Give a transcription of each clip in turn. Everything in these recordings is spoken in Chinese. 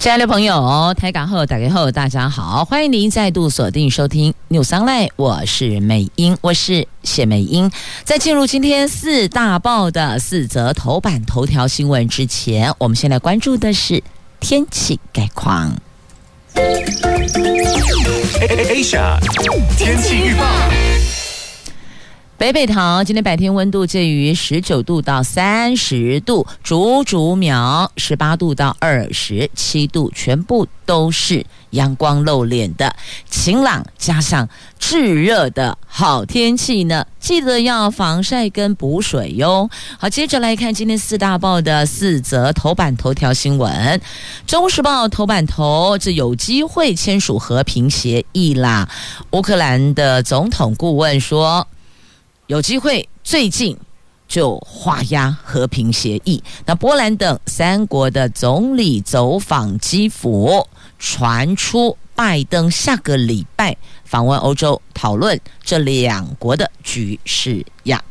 亲爱的朋友，台港后打开后，大家好，欢迎您再度锁定收听 News Online，我是美英，我是谢美英。在进入今天四大报的四则头版头条新闻之前，我们先来关注的是天气概况。Asia 天气预报。北北桃今天白天温度介于十九度到三十度，竹竹苗十八度到二十七度，全部都是阳光露脸的晴朗，加上炙热的好天气呢。记得要防晒跟补水哟。好，接着来看今天四大报的四则头版头条新闻。《中时报》头版头，这有机会签署和平协议啦。乌克兰的总统顾问说。有机会最近就画押和平协议。那波兰等三国的总理走访基辅，传出拜登下个礼拜访问欧洲，讨论这两国的局势呀。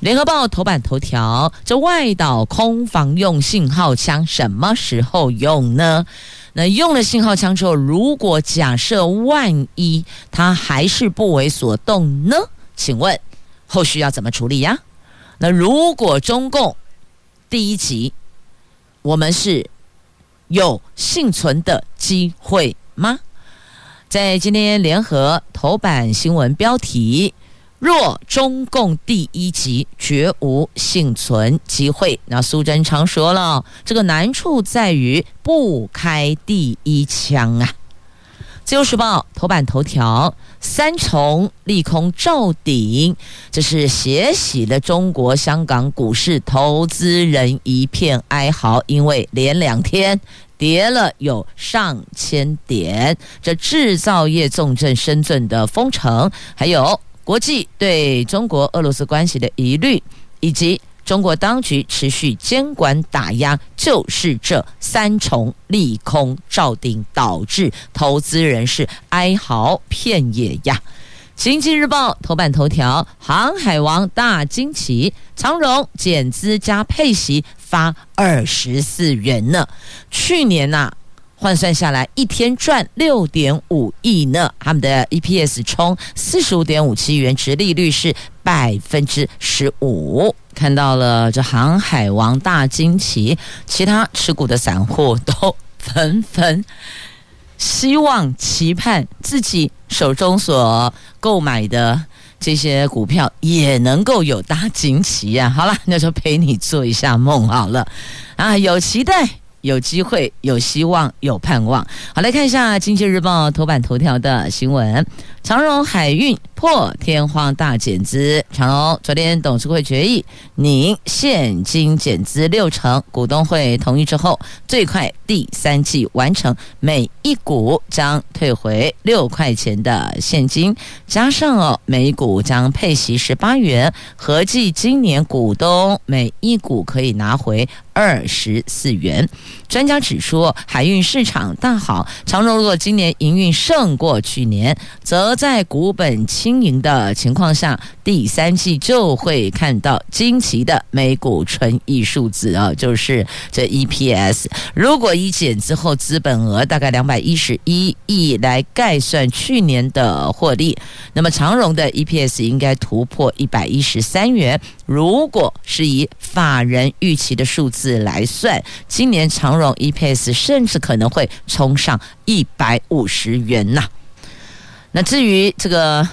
联合报头版头条：这外岛空防用信号枪什么时候用呢？那用了信号枪之后，如果假设万一它还是不为所动呢？请问？后续要怎么处理呀？那如果中共第一集，我们是有幸存的机会吗？在今天联合头版新闻标题：若中共第一集，绝无幸存机会。那苏贞昌说了，这个难处在于不开第一枪啊。自由时报头版头条。三重利空照顶，这是血洗了中国香港股市，投资人一片哀嚎，因为连两天跌了有上千点。这制造业重镇深圳的封城，还有国际对中国俄罗斯关系的疑虑，以及。中国当局持续监管打压，就是这三重利空照顶，导致投资人是哀嚎遍野呀。经济日报头版头条：航海王大惊奇，长荣减资加配息发二十四元呢。去年呐、换算下来一天赚六点五亿呢。他们的 EPS 冲四十五点五七元，殖利率是百分之十五。看到了这航海王大惊奇，其他持股的散户都纷纷希望期盼自己手中所购买的这些股票也能够有大惊奇呀！好了，那就陪你做一下梦好了啊，有期待。有机会，有希望，有盼望。好，来看一下《经济日报》头版头条的新闻：长荣海运破天荒大减资。长荣昨天董事会决议，拟现金减资六成，股东会同意之后，最快第三季完成，每一股将退回六块钱的现金，加上哦，每股将配息十八元，合计今年股东每一股可以拿回二十四元。专家指出，海运市场大好，长荣如果今年营运胜过去年，则在股本轻盈的情况下，第三季就会看到惊奇的每股纯益数字啊，就是这 EPS。如果以减之后资本额大概两百一十一亿来概算去年的获利，那么长荣的 EPS 应该突破一百一十三元。如果是以法人预期的数字来算，今年长荣 EPS 甚至可能会冲上一百五十元呐。那至于这个，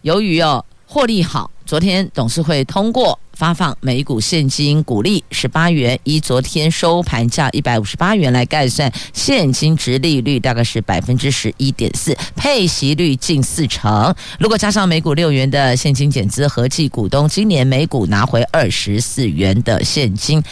由于哦获利好，昨天董事会通过。发放每股现金股利十八元，以昨天收盘价一百五十八元来概算，现金殖利率大概是百分之十一点四，配息率近四成。如果加上每股六元的现金减资，合计股东今年每股拿回二十四元的现金，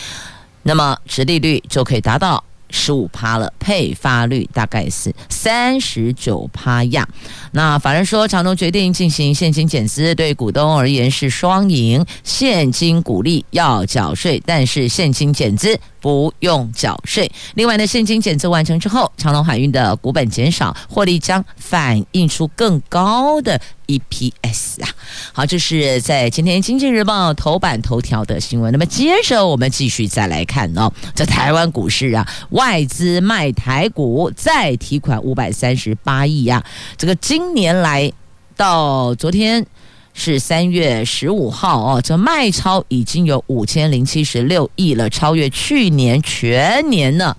那么殖利率就可以达到十五趴了，配发率大概是三十九趴呀。那法人说，长隆决定进行现金减资，对股东而言是双赢，现金股利要缴税，但是现金减资不用缴税。另外呢，现金减资完成之后，长隆海运的股本减少，获利将反映出更高的 EPS 啊。好，这是在今天《经济日报》头版头条的新闻。那么接着我们继续再来看哦，在台湾股市啊，外资卖台股再提款五百三十八亿呀，这个今年来到昨天是三月十五号哦，这卖超已经有五千零七十六亿了，超越去年全年呢。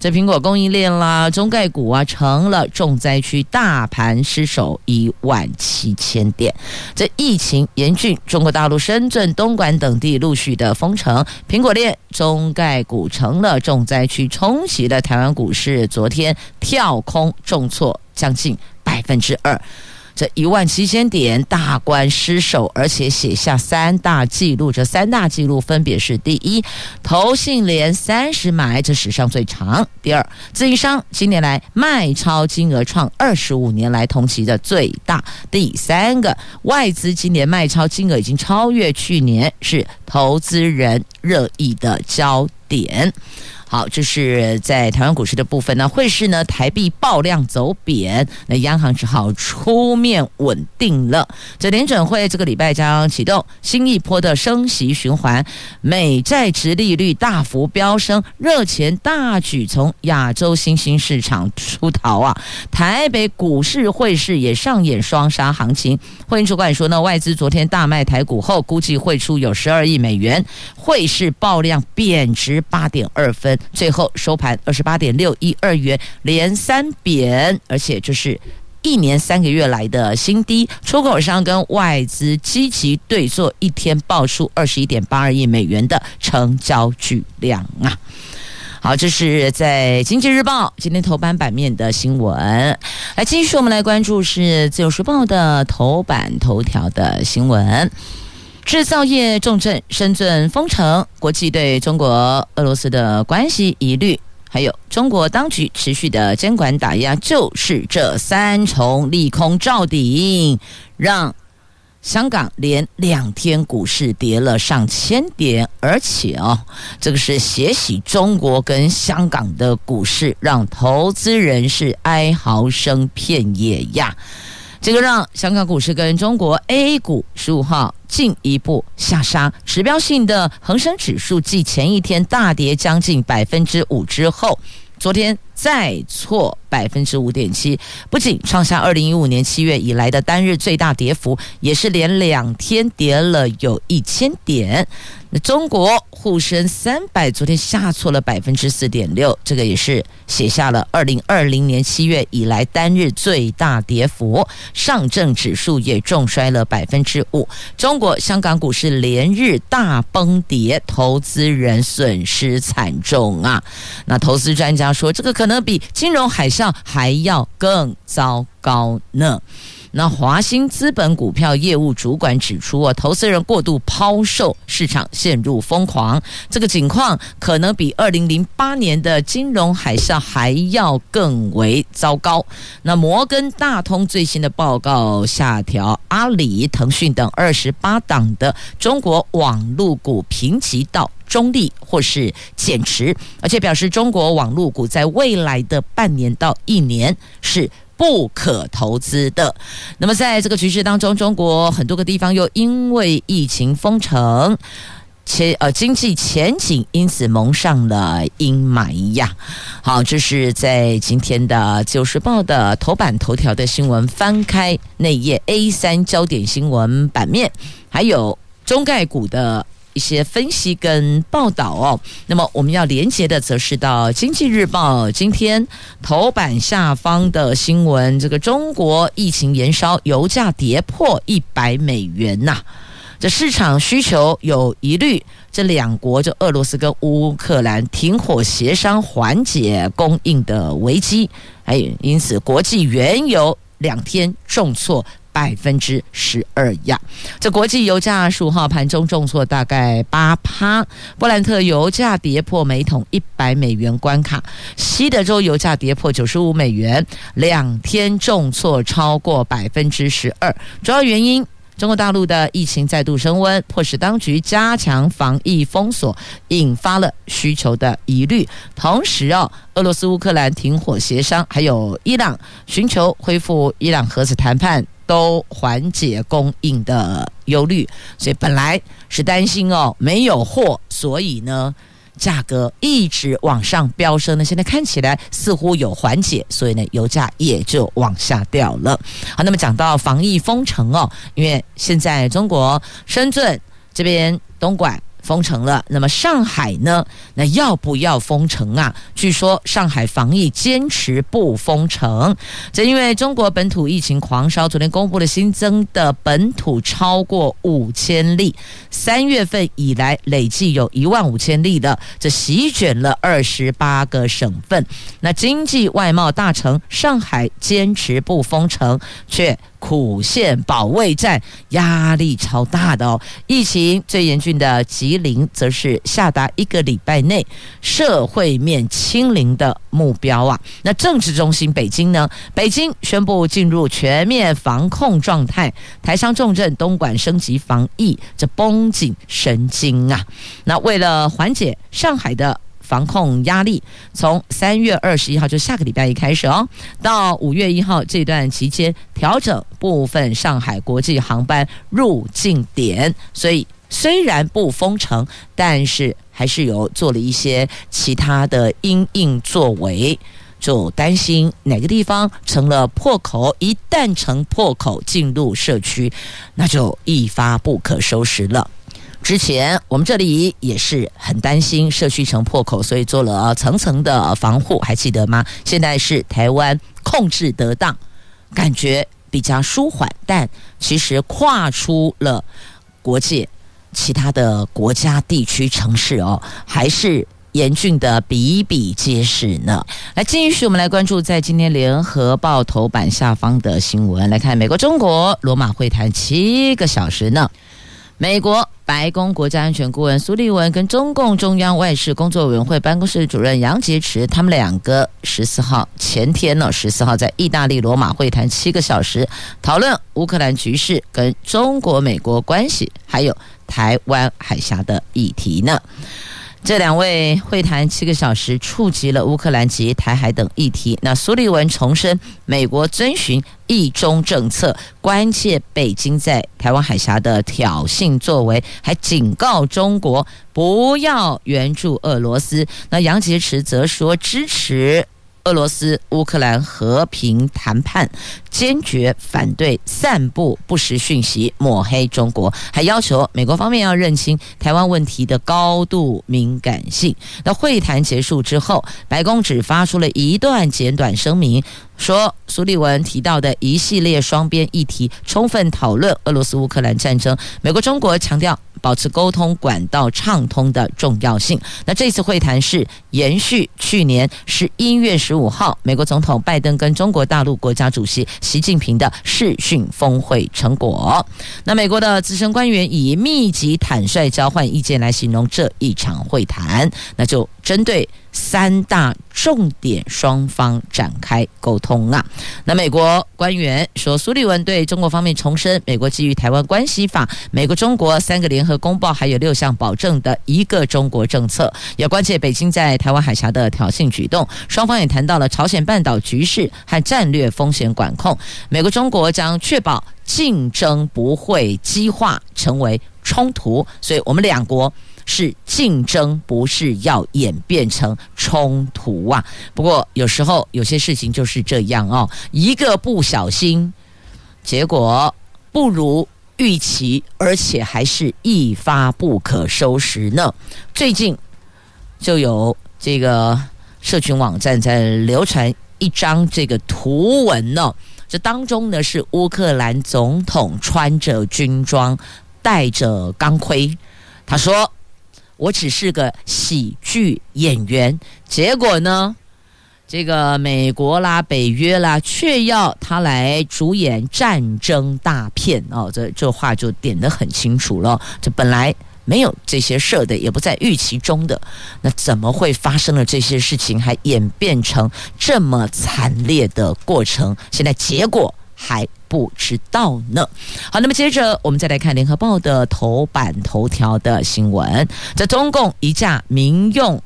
这苹果供应链啦，中概股啊，成了重灾区，大盘失守一万七千点。这疫情严峻，中国大陆深圳、东莞等地陆续的封城，苹果链、中概股成了重灾区，冲击了台湾股市。昨天跳空重挫将近百分之二。这一万七千点大关失守，而且写下三大记录。这三大记录分别是：第一，投信连三十买，这史上最长；第二，自营商今年来卖超金额创二十五年来同期的最大；第三个，外资今年卖超金额已经超越去年，是投资人热议的焦点。好，这是在台湾股市的部分那。汇市呢，台币爆量走贬，那央行只好出面稳定了。这联准会这个礼拜将启动新一波的升息循环，美债殖利率大幅飙升，热钱大举从亚洲新兴市场出逃啊！台北股市汇市也上演双杀行情。汇银主管说呢，外资昨天大卖台股后，估计汇出有十二亿美元，汇市爆量贬值八点二分。最后收盘二十八点六一二元，连三贬，而且这是一年三个月来的新低。出口商跟外资积极对做，一天爆出二十一点八二亿美元的成交巨量啊！好，这是在《经济日报》今天头版版面的新闻。来，继续我们来关注是《自由时报》的头版头条的新闻。制造业重镇深圳封城，国际对中国、俄罗斯的关系疑虑，还有中国当局持续的监管打压，就是这三重利空罩顶，让香港连两天股市跌了上千点，而且哦，这个是血洗中国跟香港的股市，让投资人是哀嚎声遍野呀。这个让香港股市跟中国 A 股十五号进一步下杀，指标性的恒生指数继前一天大跌将近百分之五之后，昨天再挫百分之五点七，不仅创下二零一五年七月以来的单日最大跌幅，也是连两天跌了有一千点。那中国沪深三百昨天下挫了百分之四点六，这个也是写下了二零二零年七月以来单日最大跌幅。上证指数也重摔了百分之五。中国香港股市连日大崩跌，投资人损失惨重啊！那投资专家说，这个可能比金融海啸还要更糟糕呢。那华兴资本股票业务主管指出啊，投资人过度抛售，市场陷入疯狂，这个情况可能比二零零八年的金融海啸还要更为糟糕。那摩根大通最新的报告下调阿里、腾讯等二十八档的中国网络股评级到中立或是减持，而且表示中国网络股在未来的半年到一年是。不可投资的。那么，在这个局势当中，中国很多个地方又因为疫情封城，且呃经济前景因此蒙上了阴霾呀。好，这是在今天的《九时报》的头版头条的新闻，翻开那页 A 三焦点新闻版面，还有中概股的。一些分析跟报道哦，那么我们要连接的则是到《经济日报》今天头版下方的新闻，这个中国疫情延烧，油价跌破一百美元呐、这市场需求有疑虑，这两国就俄罗斯跟乌克兰停火协商缓解供应的危机，还有因此国际原油两天重挫。百分之十二呀。这国际油价十五号盘中重挫大概八趴，布兰特油价跌破每桶一百美元关卡，西德州油价跌破九十五美元，两天重挫超过百分之十二。主要原因，中国大陆的疫情再度升温，迫使当局加强防疫封锁，引发了需求的疑虑。同时哦，俄罗斯乌克兰停火协商，还有伊朗寻求恢复伊朗核子谈判，都缓解供应的忧虑。所以本来是担心哦，没有货，所以呢。价格一直往上飙升呢，现在看起来似乎有缓解，所以呢，油价也就往下掉了。好，那么讲到防疫封城哦，因为现在中国深圳这边东莞。封城了，那么上海呢？那要不要封城啊？据说上海防疫坚持不封城，这因为中国本土疫情狂烧，昨天公布了新增的本土超过五千例，三月份以来累计有一万五千例的，这席卷了二十八个省份。那经济外贸大城上海坚持不封城，却。苦线保卫战，压力超大的哦。疫情最严峻的吉林，则是下达一个礼拜内社会面清零的目标啊。那政治中心北京呢？北京宣布进入全面防控状态，台商重镇东莞升级防疫，这绷紧神经啊。那为了缓解上海的。防控压力。从三月二十一号，就下个礼拜一开始哦，到五月一号这段期间调整部分上海国际航班入境点，所以虽然不封城，但是还是有做了一些其他的因应作为，就担心哪个地方成了破口，一旦成破口进入社区，那就一发不可收拾了。之前我们这里也是很担心社区城破口，所以做了层层的防护，还记得吗？现在是台湾控制得当，感觉比较舒缓，但其实跨出了国界，其他的国家、地区、城市哦，还是严峻的比比皆是呢。来，继续我们来关注在今天联合报头版下方的新闻，来看美国、中国罗马会谈七个小时呢。美国白宫国家安全顾问苏利文跟中共中央外事工作委员会办公室主任杨洁篪，他们两个十四号前天呢，十四号在意大利罗马会谈七个小时，讨论乌克兰局势、跟中国美国关系，还有台湾海峡的议题呢。这两位会谈七个小时，触及了乌克兰及台海等议题。那苏利文重申，美国遵循一中政策，关切北京在台湾海峡的挑衅作为，还警告中国不要援助俄罗斯。那杨洁篪则说支持。俄罗斯乌克兰和平谈判，坚决反对散布不实讯息、抹黑中国，还要求美国方面要认清台湾问题的高度敏感性。那会谈结束之后，白宫只发出了一段简短声明，说苏利文提到的一系列双边议题，充分讨论俄罗斯乌克兰战争。美国、中国强调。保持沟通管道畅通的重要性。那这次会谈是延续去年十一月十五号美国总统拜登跟中国大陆国家主席习近平的视讯峰会成果。那美国的资深官员以密集、坦率交换意见来形容这一场会谈，那就针对。三大重点，双方展开沟通啊。那美国官员说，苏利文对中国方面重申，美国基于《台湾关系法》、美国中国三个联合公报，还有六项保证的一个中国政策，也关切北京在台湾海峡的挑衅举动。双方也谈到了朝鲜半岛局势和战略风险管控。美国中国将确保竞争不会激化成为冲突，所以我们两国。是竞争，不是要演变成冲突啊！不过有时候有些事情就是这样哦，一个不小心，结果不如预期，而且还是一发不可收拾呢。最近就有这个社群网站在流传一张这个图文呢，这当中呢是乌克兰总统穿着军装，戴着钢盔，他说。我只是个喜剧演员，结果呢，这个美国啦、北约啦，却要他来主演战争大片哦，这这话就点得很清楚了。这本来没有这些设的，也不在预期中的，那怎么会发生了这些事情，还演变成这么惨烈的过程？现在结果还不知道呢。好，那么接着我们再来看《联合报》的头版头条的新闻，这中共一架民用。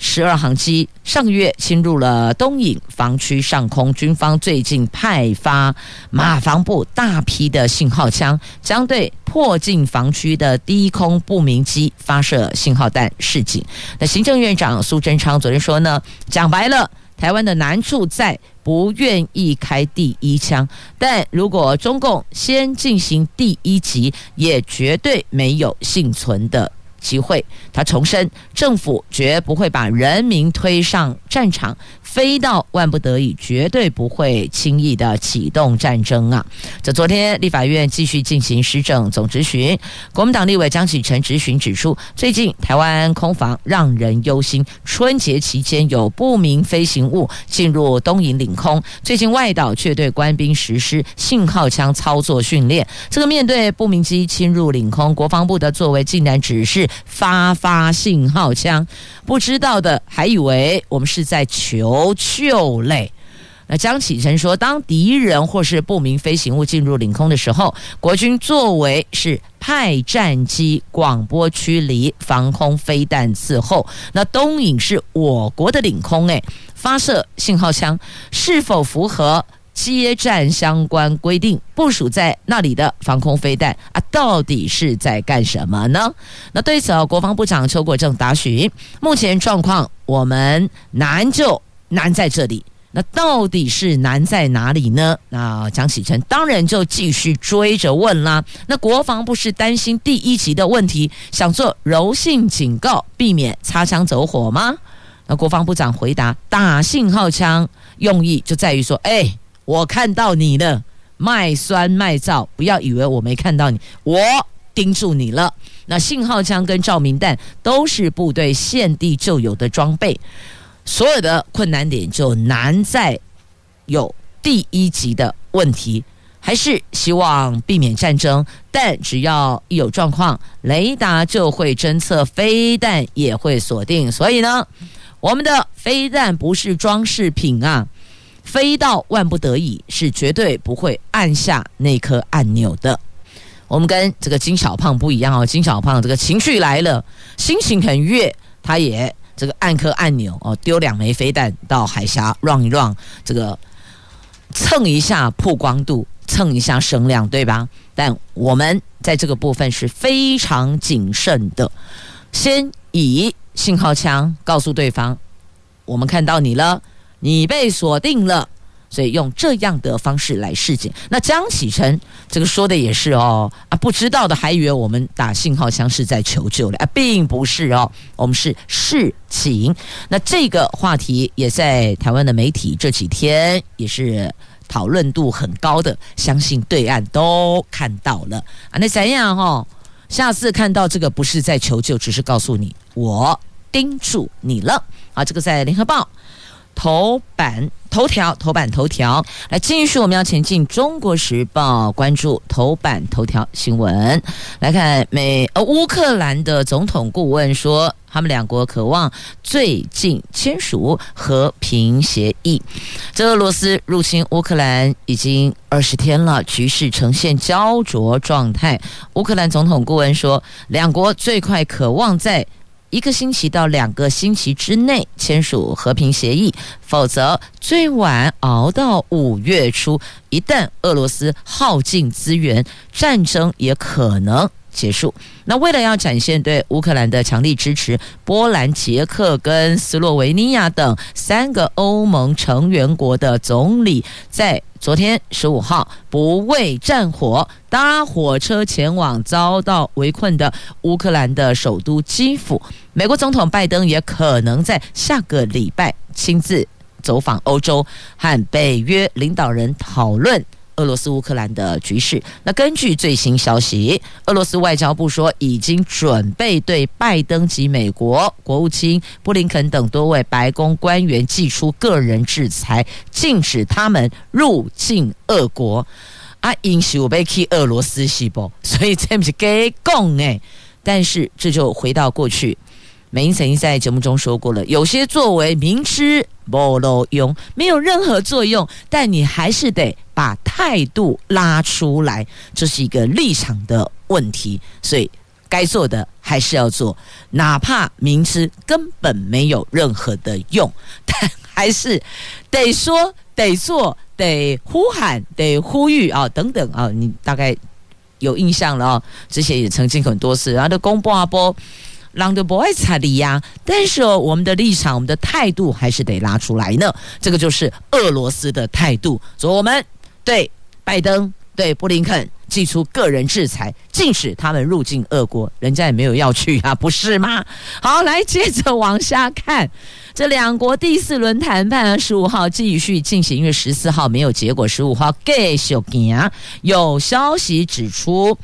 十二航机上个月侵入了东引防区上空，军方最近派发马防部大批的信号枪，将对迫近防区的低空不明机发射信号弹示警。那行政院长苏贞昌昨天说呢，讲白了，台湾的难处在不愿意开第一枪，但如果中共先进行第一击，也绝对没有幸存的。机会，他重申，政府绝不会把人民推上战场。非到万不得已，绝对不会轻易的启动战争啊！这昨天立法院继续进行施政总质询，国民党立委江启臣质询指出，最近台湾空防让人忧心，春节期间有不明飞行物进入东营领空，最近外岛却对官兵实施信号枪操作训练。这个面对不明机侵入领空，国防部的作为竟然只是发发信号枪，不知道的还以为我们是在求。救类，那江启臣说，当敌人或是不明飞行物进入领空的时候，国军作为是派战机广播驱离，防空飞弹伺候。那东引是我国的领空，诶，发射信号枪是否符合接战相关规定？部署在那里的防空飞弹啊，到底是在干什么呢？那对此，国防部长邱国正答询：目前状况，我们难就。难在这里，那到底是难在哪里呢？那江启臣当然就继续追着问啦。那国防部是担心第一级的问题，想做柔性警告，避免擦枪走火吗？那国防部长回答：打信号枪用意就在于说，哎，我看到你了，卖酸卖皂，不要以为我没看到你，我盯住你了。那信号枪跟照明弹都是部队现地就有的装备。所有的困难点就难在有第一级的问题，还是希望避免战争。但只要一有状况，雷达就会侦测，飞弹也会锁定。所以呢，我们的飞弹不是装饰品啊，飞到万不得已是绝对不会按下那颗按钮的。我们跟这个金小胖不一样哦，金小胖这个情绪来了，心情很悦，他也。这个按颗按钮哦，丢两枚飞弹到海峡，run 一 run，这个蹭一下曝光度，蹭一下声量，对吧？但我们在这个部分是非常谨慎的，先以信号枪告诉对方，我们看到你了，你被锁定了。所以用这样的方式来示警。那江启臣这个说的也是哦啊，不知道的还以为我们打信号枪是在求救了啊，并不是哦，我们是示警。那这个话题也在台湾的媒体这几天也是讨论度很高的，相信对岸都看到了啊。那怎样哦？下次看到这个不是在求救，只是告诉你我盯住你了啊。这个在联合报。头版头条，头版头条，来继续，我们要前进。中国时报关注头版头条新闻，来看美呃乌克兰的总统顾问说，他们两国渴望最近签署和平协议。这俄罗斯入侵乌克兰已经二十天了，局势呈现胶着状态。乌克兰总统顾问说，两国最快渴望在。一个星期到两个星期之内签署和平协议，否则最晚熬到五月初，一旦俄罗斯耗尽资源，战争也可能结束。那为了要展现对乌克兰的强力支持，波兰、捷克跟斯洛维尼亚等三个欧盟成员国的总理在昨天十五号不畏战火，搭火车前往遭到围困的乌克兰的首都基辅。美国总统拜登也可能在下个礼拜亲自走访欧洲，和北约领导人讨论俄罗斯乌克兰的局势。那根据最新消息，俄罗斯外交部说已经准备对拜登及美国国务卿布林肯等多位白宫官员祭出个人制裁，禁止他们入境俄国。啊，因是被去俄罗斯西部，所以这不是给讲诶。但是这就回到过去。美英曾经在节目中说过了，有些作为明知没路用，没有任何作用，但你还是得把态度拉出来，这是一个立场的问题。所以该做的还是要做，哪怕明知根本没有任何的用，但还是得说、得做、得呼喊、得呼吁啊，等等啊，你大概有印象了啊，之前也曾经很多次，然后都公布啊波。让的不爱擦的呀，但是哦，我们的立场、我们的态度还是得拉出来呢。这个就是俄罗斯的态度，所以我们对拜登、对布林肯祭出个人制裁，禁止他们入境俄国。人家也没有要去啊，不是吗？好，来接着往下看，这两国第四轮谈判十五号继续进行，因为十四号没有结果，十五号继续行。有消息指出。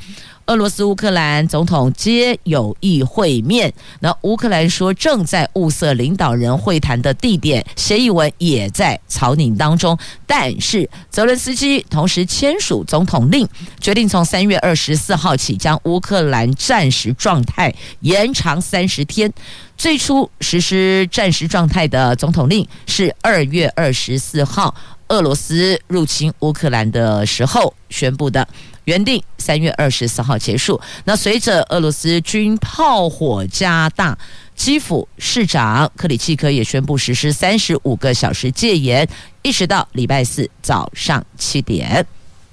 俄罗斯、乌克兰总统皆有意会面。那乌克兰说正在物色领导人会谈的地点，协议文也在草拟当中。但是泽伦斯基同时签署总统令，决定从三月二十四号起将乌克兰战时状态延长三十天。最初实施战时状态的总统令是二月二十四号俄罗斯入侵乌克兰的时候宣布的。原定三月二十四号结束。那随着俄罗斯军炮火加大，基辅市长克里契科也宣布实施三十五个小时戒严，一直到礼拜四早上七点。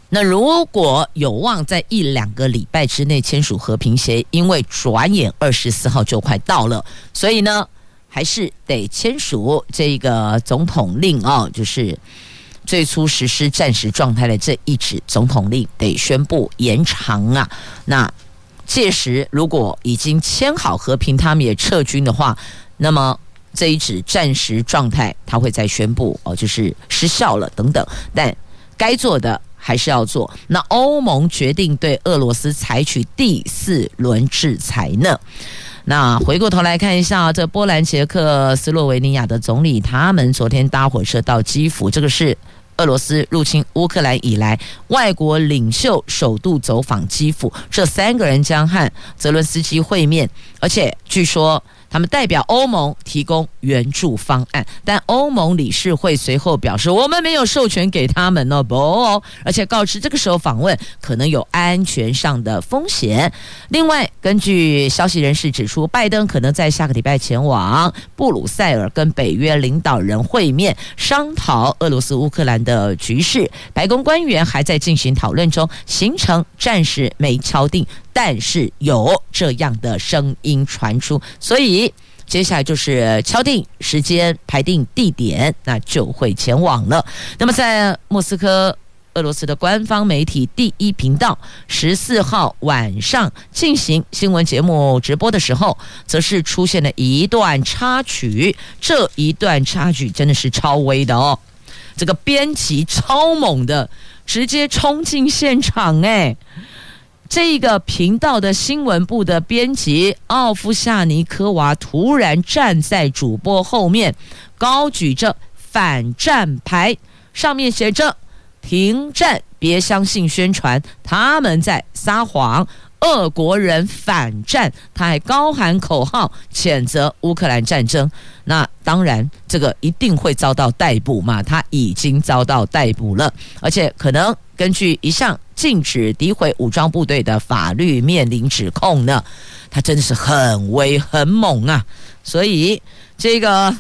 那如果有望在一两个礼拜之内签署和平协议，因为转眼二十四号就快到了，所以呢，还是得签署这个总统令啊，就是。最初实施战时状态的这一纸总统令得宣布延长啊！那届时如果已经签好和平，他们也撤军的话，那么这一纸战时状态他会再宣布哦，就是失效了等等。但该做的还是要做。那欧盟决定对俄罗斯采取第四轮制裁呢？那回过头来看一下，这波兰、捷克斯洛维尼亚的总理，他们昨天搭火车到基辅，这个是俄罗斯入侵乌克兰以来，外国领袖首度走访基辅。这三个人将和泽伦斯基会面，而且据说。他们代表欧盟提供援助方案，但欧盟理事会随后表示，我们没有授权给他们哦，不，而且告知这个时候访问可能有安全上的风险。另外，根据消息人士指出，拜登可能在下个礼拜前往布鲁塞尔跟北约领导人会面，商讨俄罗斯乌克兰的局势。白宫官员还在进行讨论中，行程暂时没敲定。但是有这样的声音传出，所以接下来就是敲定时间、排定地点，那就会前往了。那么在莫斯科，俄罗斯的官方媒体第一频道十四号晚上进行新闻节目直播的时候，则是出现了一段插曲。这一段插曲真的是超威的哦，这个编辑超猛的，直接冲进现场哎。这个频道的新闻部的编辑奥夫夏尼科娃突然站在主播后面，高举着反战牌，上面写着“停战，别相信宣传，他们在撒谎”。俄国人反战，他还高喊口号，谴责乌克兰战争。那当然，这个一定会遭到逮捕嘛？他已经遭到逮捕了，而且可能根据一项禁止诋毁武装部队的法律面临指控呢。他真的是很威很猛啊！所以这个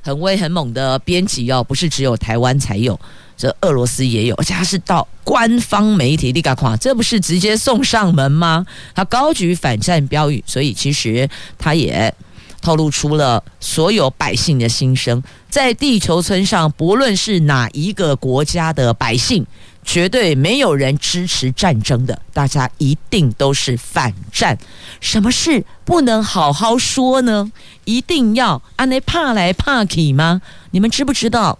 很威很猛的编辑哦，不是只有台湾才有。这俄罗斯也有，而且他是到官方媒体，你敢夸，这不是直接送上门吗？他高举反战标语，所以其实他也透露出了所有百姓的心声。在地球村上，不论是哪一个国家的百姓，绝对没有人支持战争的，大家一定都是反战。什么事不能好好说呢？一定要按呢怕来怕去吗？你们知不知道？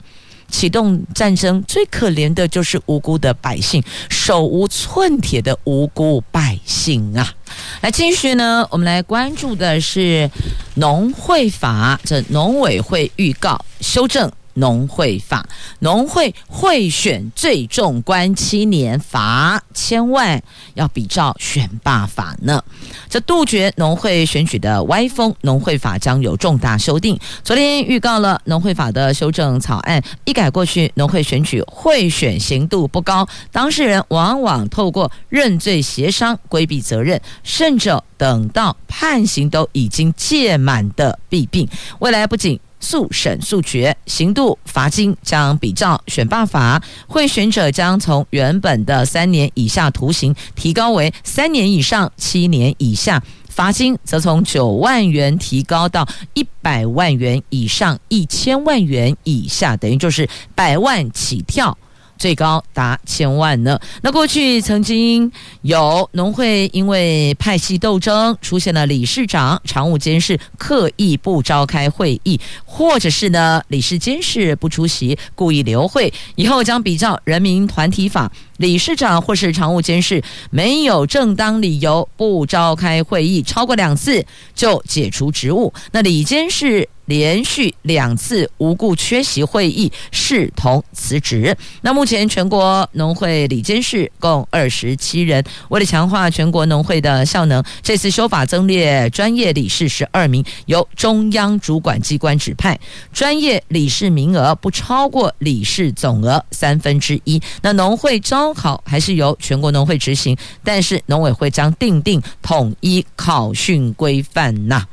启动战争，最可怜的就是无辜的百姓，手无寸铁的无辜百姓啊！来继续呢，我们来关注的是农会法，这农委会预告修正。农会法，农会贿选最重关七年，罚千万，要比照选罢法呢。这杜绝农会选举的歪风，农会法将有重大修订。昨天预告了农会法的修正草案，一改过去农会选举贿选刑度不高，当事人往往透过认罪协商规避责任，甚至等到判刑都已经届满的弊病。未来不仅速审速决，刑度罚金将比照选罢法，贿选者将从原本的三年以下徒刑提高为三年以上七年以下，罚金则从九万元提高到一百万元以上一千万元以下，等于就是百万起跳。最高达千万呢。那过去曾经有农会因为派系斗争，出现了理事长、常务监事刻意不召开会议，或者是呢理事监事不出席，故意留会，以后将比照人民团体法，理事长或是常务监事没有正当理由不召开会议超过两次，就解除职务。那理监事。连续两次无故缺席会议，视同辞职。那目前全国农会理监事共二十七人。为了强化全国农会的效能，这次修法增列专业理事十二名，由中央主管机关指派。专业理事名额不超过理事总额三分之一。那农会招考还是由全国农会执行，但是农委会将订定统一考训规范呐。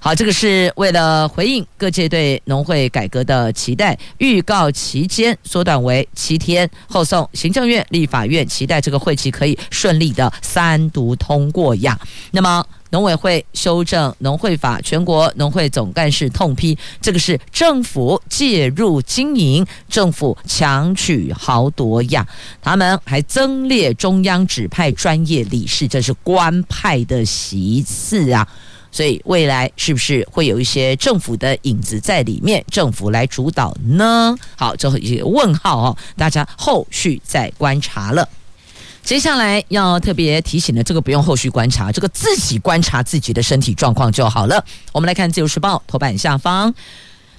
好，这个是为了回各界对农会改革的期待，预告期间缩短为七天，后送行政院、立法院，期待这个会期可以顺利的三读通过呀。那么，农委会修正农会法，全国农会总干事痛批，这个是政府介入经营，政府强取豪夺呀。他们还增列中央指派专业理事，这是官派的席次啊。所以未来是不是会有一些政府的影子在里面，政府来主导呢？好，最后一个问号哦，大家后续再观察了。接下来要特别提醒的，这个不用后续观察，这个自己观察自己的身体状况就好了。我们来看《自由时报》头版下方，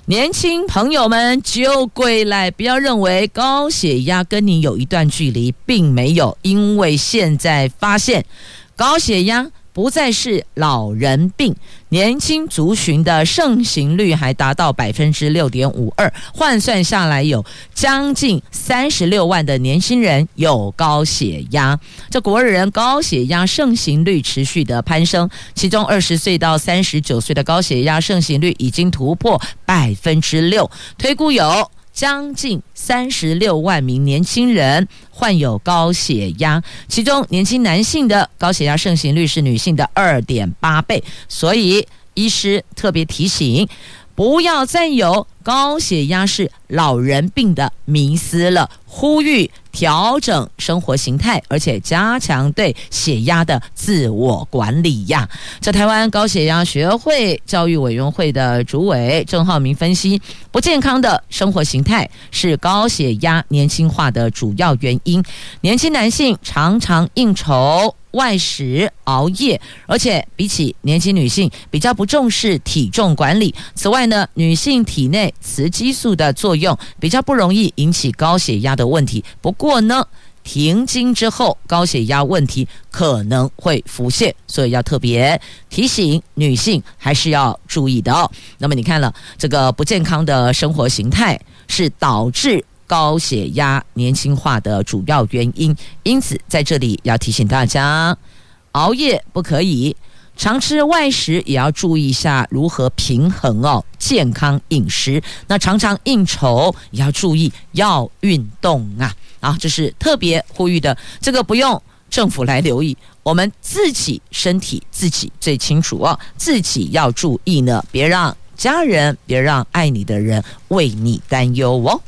年轻朋友们就归来，不要认为高血压跟你有一段距离，并没有，因为现在发现高血压。不再是老人病，年轻族群的盛行率还达到百分之六点五二，换算下来有将近三十六万的年轻人有高血压。这国人高血压盛行率持续的攀升，其中二十岁到三十九岁的高血压盛行率已经突破百分之六，推估有。将近三十六万名年轻人患有高血压，其中年轻男性的高血压盛行率是女性的二点八倍，所以医师特别提醒，不要再有高血压是老人病的迷思了，呼吁调整生活形态，而且加强对血压的自我管理呀。在台湾高血压学会教育委员会的主委郑浩明分析，不健康的生活形态是高血压年轻化的主要原因。年轻男性常常应酬。外食、熬夜，而且比起年轻女性，比较不重视体重管理。此外呢，女性体内雌激素的作用比较不容易引起高血压的问题。不过呢，停经之后，高血压问题可能会浮现，所以要特别提醒女性还是要注意的哦。那么你看了这个不健康的生活形态，是导致。高血压年轻化的主要原因，因此在这里要提醒大家，熬夜不可以，常吃外食也要注意一下如何平衡哦，健康饮食。那常常应酬也要注意要运动啊啊，这是特别呼吁的，这个不用政府来留意，我们自己身体自己最清楚哦，自己要注意呢，别让。家人，别让爱你的人为你担忧哦。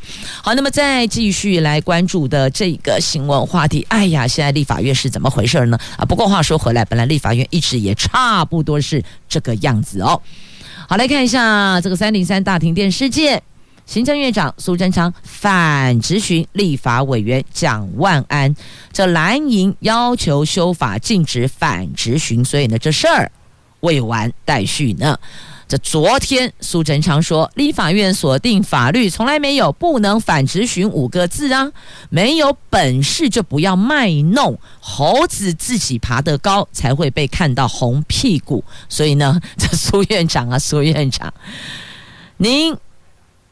好，那么再继续来关注的这个新闻话题，哎呀，现在立法院是怎么回事呢？啊，不过话说回来，本来立法院一直也差不多是这个样子哦。好，来看一下这个三零三大停电事件。行政院长苏贞昌反质询立法委员蒋万安，这蓝营要求修法禁止反质询，所以呢，这事儿未完待续呢。昨天苏贞昌说，立法院锁定法律从来没有不能反质询五个字啊，没有本事就不要卖弄，猴子自己爬得高才会被看到红屁股。所以呢，这苏院长啊，苏院长，您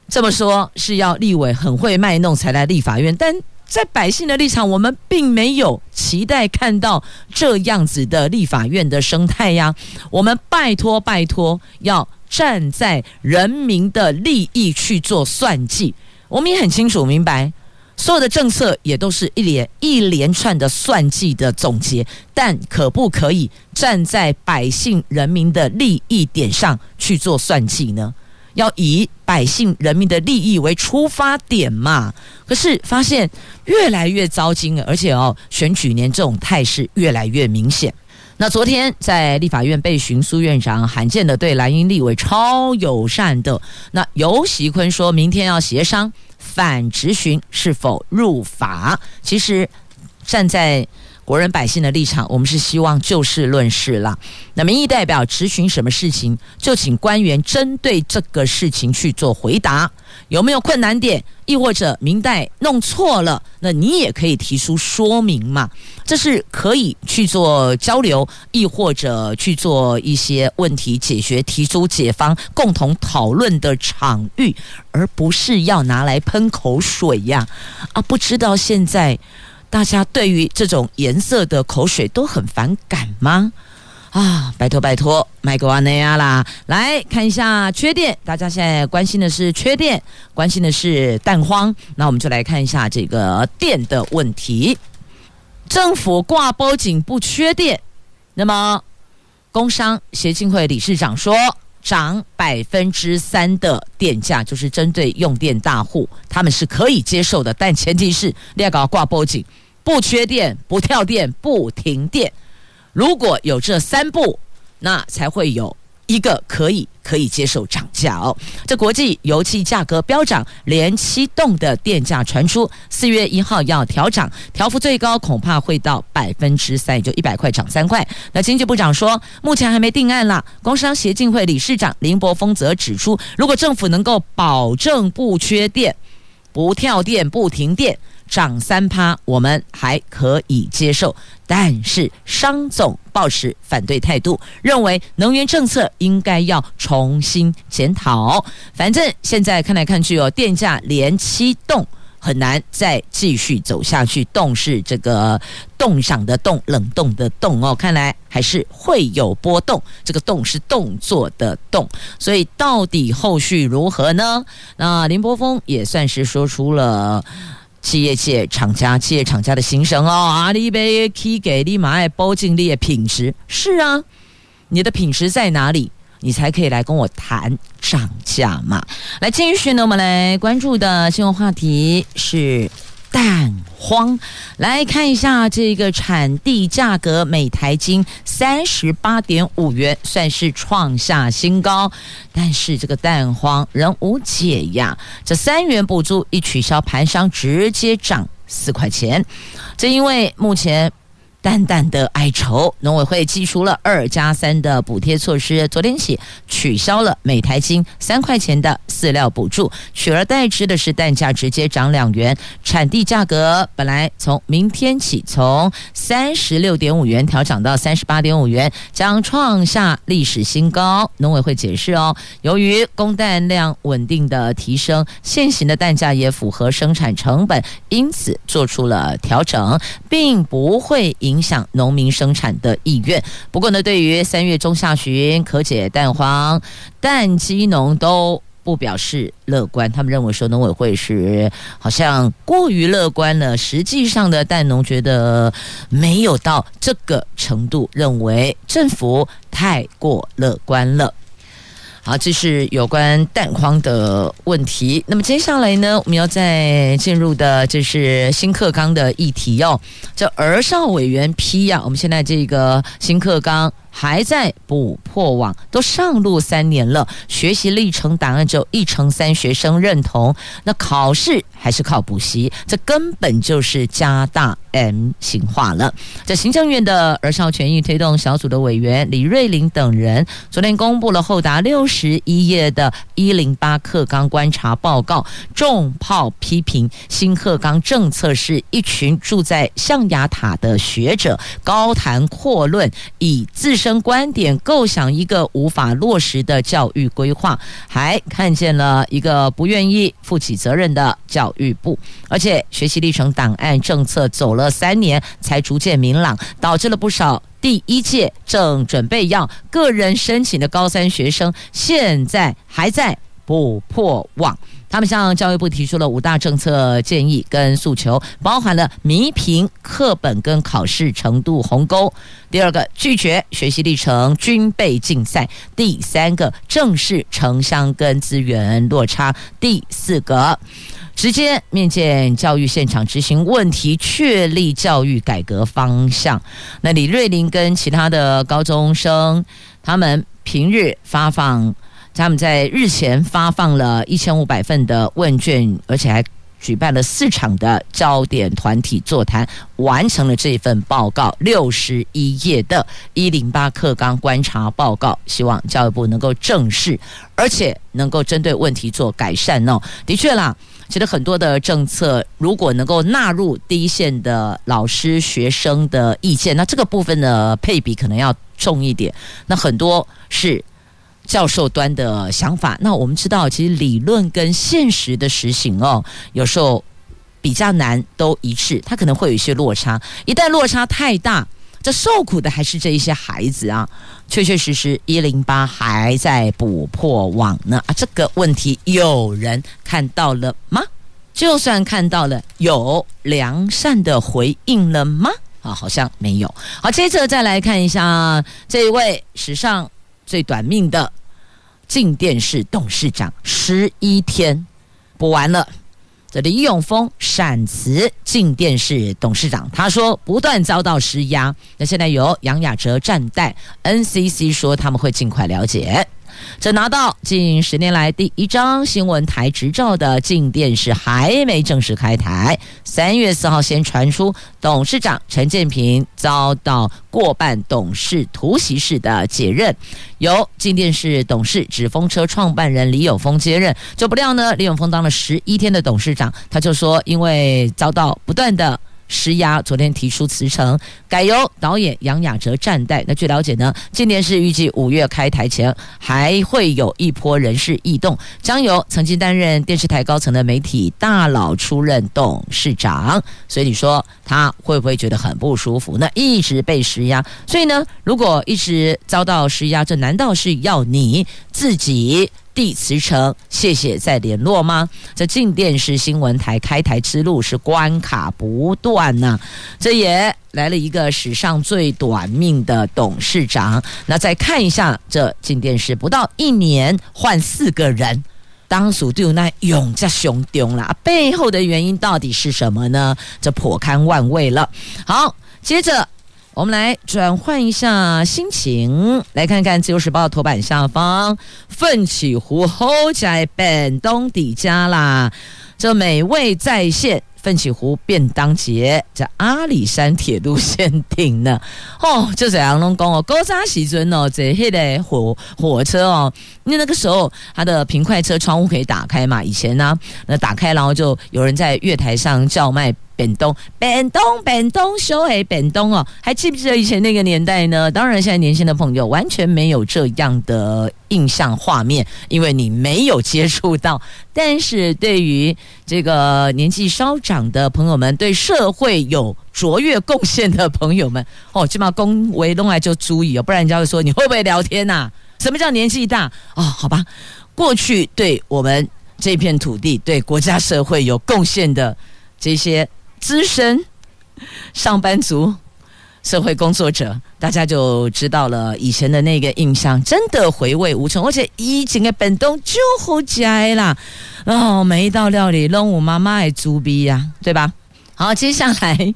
这么说是要立委很会卖弄才来立法院，但。在百姓的立场，我们并没有期待看到这样子的立法院的生态呀。我们拜托拜托，要站在人民的利益去做算计。我们也很清楚明白，所有的政策也都是一连一连串的算计的总结。但可不可以站在百姓人民的利益点上去做算计呢？要以百姓人民的利益为出发点嘛？可是发现越来越糟心，而且哦，选举年这种态势越来越明显。那昨天在立法院被询苏院长，罕见的对蓝营立委超友善的。那游喜坤说明天要协商反质询是否入法。其实站在。国人百姓的立场，我们是希望就事论事啦。那民意代表质询什么事情，就请官员针对这个事情去做回答。有没有困难点，亦或者民代弄错了，那你也可以提出说明嘛。这是可以去做交流，亦或者去做一些问题解决、提出解方、共同讨论的场域，而不是要拿来喷口水呀。啊，不知道现在。大家对于这种颜色的口水都很反感吗？啊，拜托拜托，麦克瓦内亚啦，来看一下缺电。大家现在关心的是缺电，关心的是蛋荒。那我们就来看一下这个电的问题。政府挂保证不缺电，那么工商协进会理事长说，涨百分之三的电价就是针对用电大户，他们是可以接受的，但前提是你要搞挂保证。不缺电，不跳电，不停电。如果有这三步，那才会有一个可以可以接受涨价哦。这国际油气价格飙涨，连七栋的电价传出，四月一号要调涨，调幅最高恐怕会到百分之三，也就一百块涨三块。那经济部长说，目前还没定案啦。工商协进会理事长林柏峰则指出，如果政府能够保证不缺电、不跳电、不停电。涨三趴，我们还可以接受，但是商总抱持反对态度，认为能源政策应该要重新检讨。反正现在看来看去哦，电价连七动，很难再继续走下去。冻是这个冻上的冻，冷冻的冻哦，看来还是会有波动。这个动是动作的动，所以到底后续如何呢？那林波峰也算是说出了。企业界厂家，企业厂家的心声哦，阿里贝提给立马爱包尽力的品质是啊，你的品质在哪里，你才可以来跟我谈涨价嘛？来，继续呢，我们来关注的新闻话题是。蛋荒，来看一下这个产地价格，每台斤三十八点五元，算是创下新高。但是这个蛋荒仍无解呀，这三元补助一取消，盘商直接涨四块钱。这因为目前。淡淡的哀愁，农委会祭出了二加三的补贴措施，昨天起取消了每台斤三块钱的饲料补助，取而代之的是蛋价直接涨两元，产地价格本来从明天起从三十六点五元调涨到三十八点五元，将创下历史新高。农委会解释哦，由于供蛋量稳定的提升，现行的蛋价也符合生产成本，因此做出了调整，并不会影。影响农民生产的意愿。不过呢，对于三月中下旬可解蛋黄，蛋鸡农都不表示乐观。他们认为说，农委会是好像过于乐观了。实际上的蛋农觉得没有到这个程度，认为政府太过乐观了。好，这是有关蛋荒的问题。那么接下来呢，我们要再进入的就是新课纲的议题哦。叫儿少委员批呀，我们现在这个新课纲还在补破网，都上路三年了，学习历程档案只有一成三学生认同，那考试还是靠补习，这根本就是加大 M 型化了。在行政院的儿少权益推动小组的委员李瑞玲等人，昨天公布了厚达六十一页的一零八课纲观察报告，重炮批评新课纲政策是一群住在象牙塔的学者高谈阔论，以自生观点构想一个无法落实的教育规划，还看见了一个不愿意负起责任的教育部，而且学习历程档案政策走了三年才逐渐明朗，导致了不少第一届正准备要个人申请的高三学生，现在还在补破网。他们向教育部提出了五大政策建议跟诉求，包含了弥平课本跟考试程度鸿沟；第二个，拒绝学习历程军备竞赛；第三个，正视城乡跟资源落差；第四个，直接面见教育现场执行问题，确立教育改革方向。那李瑞玲跟其他的高中生，他们平日发放。他们在日前发放了一千五百份的问卷，而且还举办了四场的焦点团体座谈，完成了这份报告六十一页的“一零八课纲观察报告”。希望教育部能够正视，而且能够针对问题做改善哦。的确啦，其实很多的政策如果能够纳入第一线的老师、学生的意见，那这个部分的配比可能要重一点。那很多是。教授端的想法，那我们知道，其实理论跟现实的实行哦，有时候比较难都一致，它可能会有一些落差。一旦落差太大，这受苦的还是这一些孩子啊。确确实实，一零八还在补破网呢啊！这个问题有人看到了吗？就算看到了，有良善的回应了吗？啊，好像没有。好，接着再来看一下这一位史上。最短命的静电视董事长，十一天补完了。这李永峰闪辞静电视董事长，他说不断遭到施压。那现在由杨雅哲暂代，NCC 说他们会尽快了解。这拿到近十年来第一张新闻台执照的镜电视还没正式开台。三月四号先传出董事长陈建平遭到过半董事突袭式的解任，由镜电视董事纸风车创办人李有丰接任。就不料呢，李有丰当了十一天的董事长，他就说因为遭到不断的。施压，昨天提出辞呈，改由导演杨雅喆暂代。那据了解呢，今年是预计五月开台前还会有一波人事异动，将由曾经担任电视台高层的媒体大佬出任董事长。所以你说他会不会觉得很不舒服？那一直被施压，所以呢，如果一直遭到施压，这难道是要你自己？递辞呈，谢谢再联络吗？这进电视新闻台开台之路是关卡不断呐、这也来了一个史上最短命的董事长。那再看一下这进电视，不到一年换四个人，当属就那永家兄弟了，背后的原因到底是什么呢？这颇堪万味了。好，接着。我们来转换一下心情，来看看《自由时报》头版下方，奋起湖后在本东底家啦，这美味再现。奋起湖便当节在阿里山铁路限定呢，哦，就这样拢讲哦，高扎时阵哦，这些的火火车哦，因为那个时候它的平快车窗户可以打开嘛，以前呢、啊，那打开然后就有人在月台上叫卖便当，便当便当小黑便当哦，还记不记得以前那个年代呢？当然，现在年轻的朋友完全没有这样的印象画面，因为你没有接触到。但是对于这个年纪稍长的朋友们，对社会有卓越贡献的朋友们，哦，起码恭维弄来就足以哦，不然人家会说你会不会聊天呐、啊？什么叫年纪大？哦，好吧，过去对我们这片土地、对国家社会有贡献的这些资深上班族。社会工作者，大家就知道了以前的那个印象，真的回味无穷。而且以前的本东就好吃啦，哦，每一道料理都我妈妈爱猪逼呀，对吧？好，接下来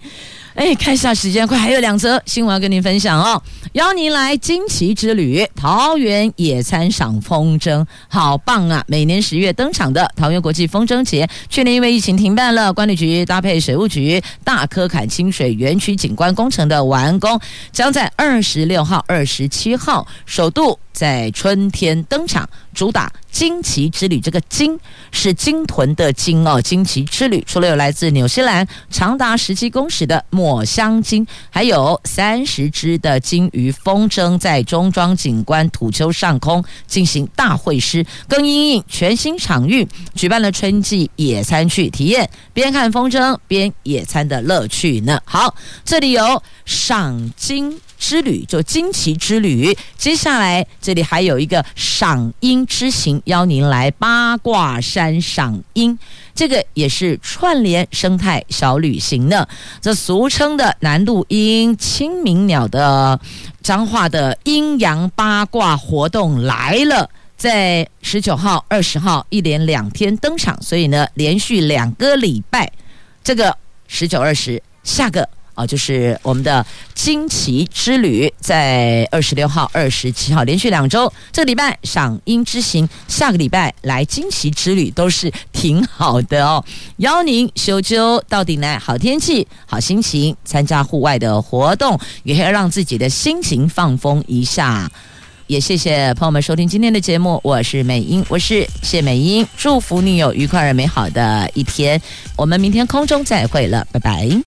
哎，看一下时间，快还有两则新闻要跟您分享哦。邀您来惊奇之旅，桃园野餐赏风筝，好棒啊！每年十月登场的桃园国际风筝节，去年因为疫情停办了。管理局搭配水务局，大科坎清水园区景观工程的完工，将在二十六号、二十七号首度在春天登场，主打惊奇之旅。这个“鲸”是鲸豚的“鲸”哦，惊奇之旅除了有来自纽西兰长达十七公尺的抹香鲸，还有三十只的鲸鱼风筝在中庄景观土丘上空进行大会师，更因应全新场域，举办了春季野餐趣体验，边看风筝边野餐的乐趣呢。好，这里有赏鲸。之旅就惊奇之旅，接下来这里还有一个赏鹰之行，邀您来八卦山赏鹰，这个也是串联生态小旅行呢。这俗称的南鹭鹰、清明鸟的彰化的阴阳八卦活动来了，在十九号、二十号一连两天登场，所以呢，连续两个礼拜，这个十九、二十，下个。啊，就是我们的惊奇之旅，在二十六号、二十七号连续两周，这个礼拜赏樱之行，下个礼拜来惊奇之旅，都是挺好的哦。邀您修究到顶来，好天气、好心情，参加户外的活动，也要让自己的心情放风一下。也谢谢朋友们收听今天的节目，我是美英，我是谢美英，祝福你有愉快而美好的一天。我们明天空中再会了，拜拜。